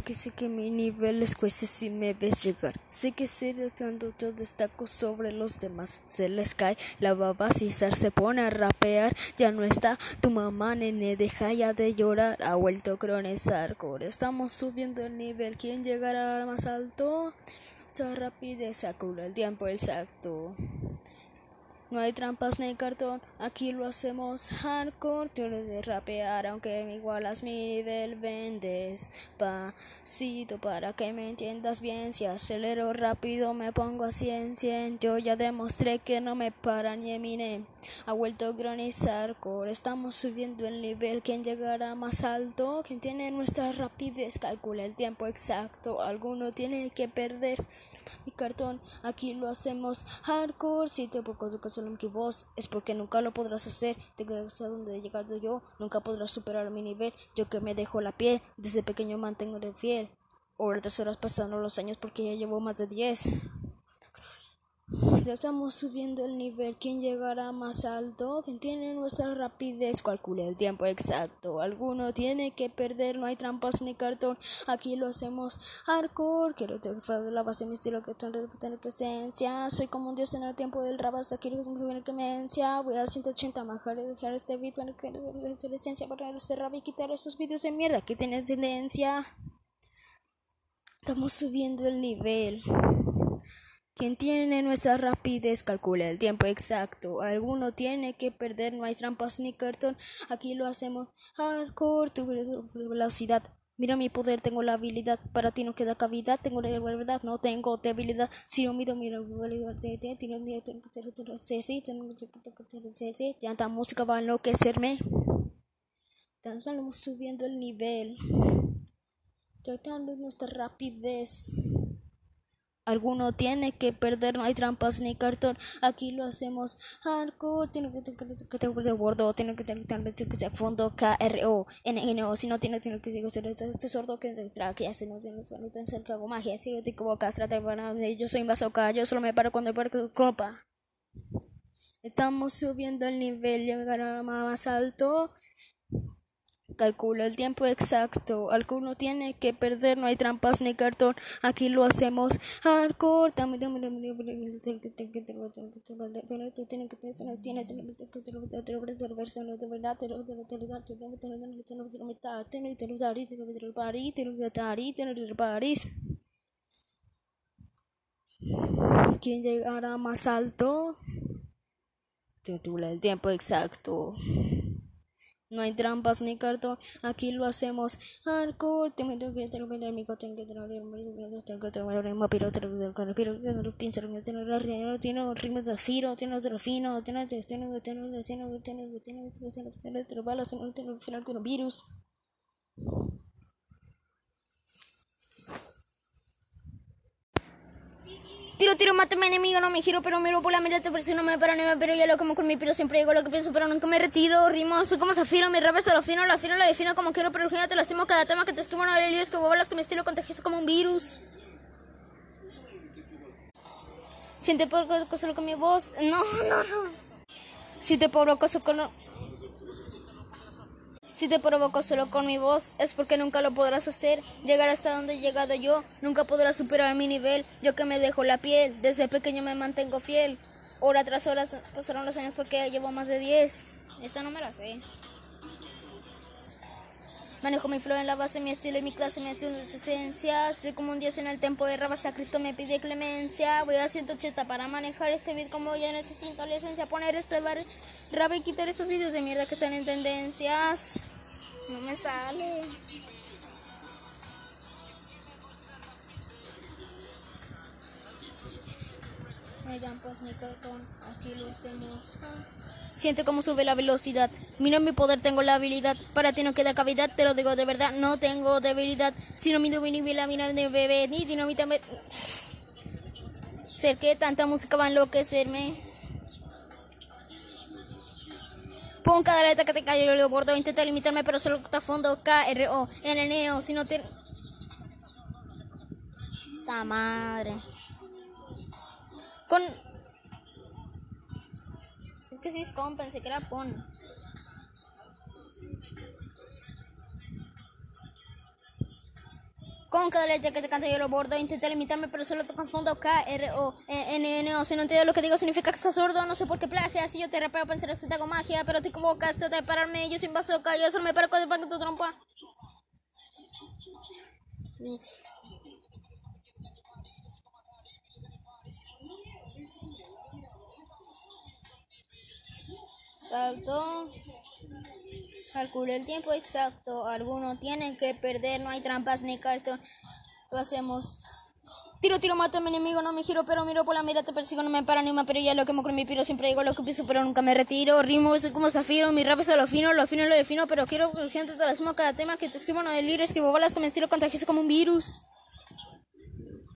que sé que mi nivel les cuesta si me ves llegar. Sé que de tanto yo destaco sobre los demás. Se les cae la baba, si se pone a rapear. Ya no está tu mamá, nene, deja ya de llorar. Ha vuelto cronizar. Estamos subiendo el nivel. ¿Quién llegará más alto? Esta rapidez acula el tiempo exacto. No hay trampas ni cartón, aquí lo hacemos hardcore. Tienes de rapear, aunque me igualas mi nivel, vendes pasito para que me entiendas bien. Si acelero rápido, me pongo a 100, 100. Yo ya demostré que no me para ni Eminem. Ha vuelto a granizar, estamos subiendo el nivel. ¿Quién llegará más alto? ¿Quién tiene nuestra rapidez? Calcula el tiempo exacto. Alguno tiene que perder mi cartón. Aquí lo hacemos hardcore. Si te pongo solo que vos es porque nunca lo podrás hacer. Te quedas a donde he llegado yo. Nunca podrás superar mi nivel. Yo que me dejo la piel. Desde pequeño mantengo de fiel. Ahora tres horas pasando los años porque ya llevo más de 10. Estamos subiendo el nivel. ¿Quién llegará más alto? ¿Quién tiene nuestra rapidez? Calcule el tiempo exacto. Alguno tiene que perder. No hay trampas ni cartón. Aquí lo hacemos hardcore. Quiero te la base mi estilo que tener que esencia. Soy como un dios en el tiempo del rap. Hasta quiero que me Voy a 180 majar dejar este beat para que la esencia para este rap y quitar esos vídeos de mierda que tienen tendencia. Estamos subiendo el nivel. Quien tiene nuestra rapidez calcula el tiempo exacto. Alguno tiene que perder, no hay trampas ni cartón. Aquí lo hacemos hardcore, tu velocidad. Mira mi poder, tengo la habilidad. Para ti no queda cavidad, tengo la verdad, no tengo debilidad. Si no miro, mira, tanta música va a enloquecerme. Estamos subiendo el nivel. Tratando nuestra rapidez. Alguno tiene que perder, no hay trampas ni cartón. Aquí lo hacemos hardcore. Tiene que tener de bordo, tiene que tener fondo KRO, NNO. Si no tiene, tiene que ser este sordo que que hace no tiene que pensar que magia. Si te equivocas, trata de yo soy invasor yo solo me paro cuando el barco copa. Estamos subiendo el nivel, llegar más alto. Calculo el tiempo exacto. Alguno tiene que perder, no hay trampas ni cartón. Aquí lo hacemos hardcore. ¿Quién llegará más alto? Titula el tiempo exacto. No hay trampas ni cartón. Aquí lo hacemos hardcore. Tengo que tener mi tengo que tener tiene tiene ritmo de tiene otro fino, tiene tiene tiene tiene tiene tiene tiene tiene final con virus. Tiro, tiro, mátame enemigo, no me giro, pero miro por la mirada, por si no me paro ni me pero yo lo como con mi piro, siempre digo lo que pienso, pero nunca me retiro, rimo, soy como zafiro, mi rap lo fino, lo afino, lo defino como quiero, pero ya te lastimo cada tema que te escribo, no líos, que bolas que mi estilo contagioso como un virus. Siente por solo con mi voz, no, no, no. Siente por solo con... Si te provoco solo con mi voz, es porque nunca lo podrás hacer. Llegar hasta donde he llegado yo, nunca podrás superar mi nivel. Yo que me dejo la piel, desde pequeño me mantengo fiel. Hora tras hora pasaron los años porque llevo más de 10. Esta no me la sé. Manejo mi flow en la base, mi estilo y mi clase, mi estilo de esencia. Soy como un dios en el tempo de rap, hasta Cristo me pide clemencia. Voy a 180 para manejar este beat como ya necesito la esencia. Poner este bar rap y quitar esos vídeos de mierda que están en tendencias. No me sale. Me dan pues cartón, aquí lo hacemos. Siente cómo sube la velocidad. Mira mi poder, tengo la habilidad. Para ti no queda cavidad, te lo digo de verdad. No tengo debilidad. Si no mi la mina de bebé, ni dinamita me. Ser que tanta música va a enloquecerme. Pon cada letra que te cayó yo le bordo. Intenta limitarme, pero solo está fondo K, R, O, N, N, O. Si no te. Ta madre. Con que si es con, pensé que era pon. Con cada letra que te canto yo lo bordo, intenté limitarme, pero solo te confundo K, R, O, e, N, N, O. Si no entiendo lo que digo, significa que estás sordo. No sé por qué plagia. Si yo te rapeo, pensaré que te hago magia, pero te equivocas, trata de pararme. Yo sin bazooka, yo solo me paro con el tu trompa. Salto. Calcule el tiempo exacto. Alguno tiene que perder. No hay trampas ni cartón. Lo hacemos. Tiro, tiro, mato a mi enemigo, no me giro, pero miro por la mira, te persigo, no me para ni me pero ya lo que me con mi piro, siempre digo lo que pienso, pero nunca me retiro, rimo, soy como zafiro, mi rap es a lo fino, lo fino lo defino, pero quiero que gente te la sumo cada tema que te escribo, no deliro, escribo balas con mi estilo contagioso como un virus.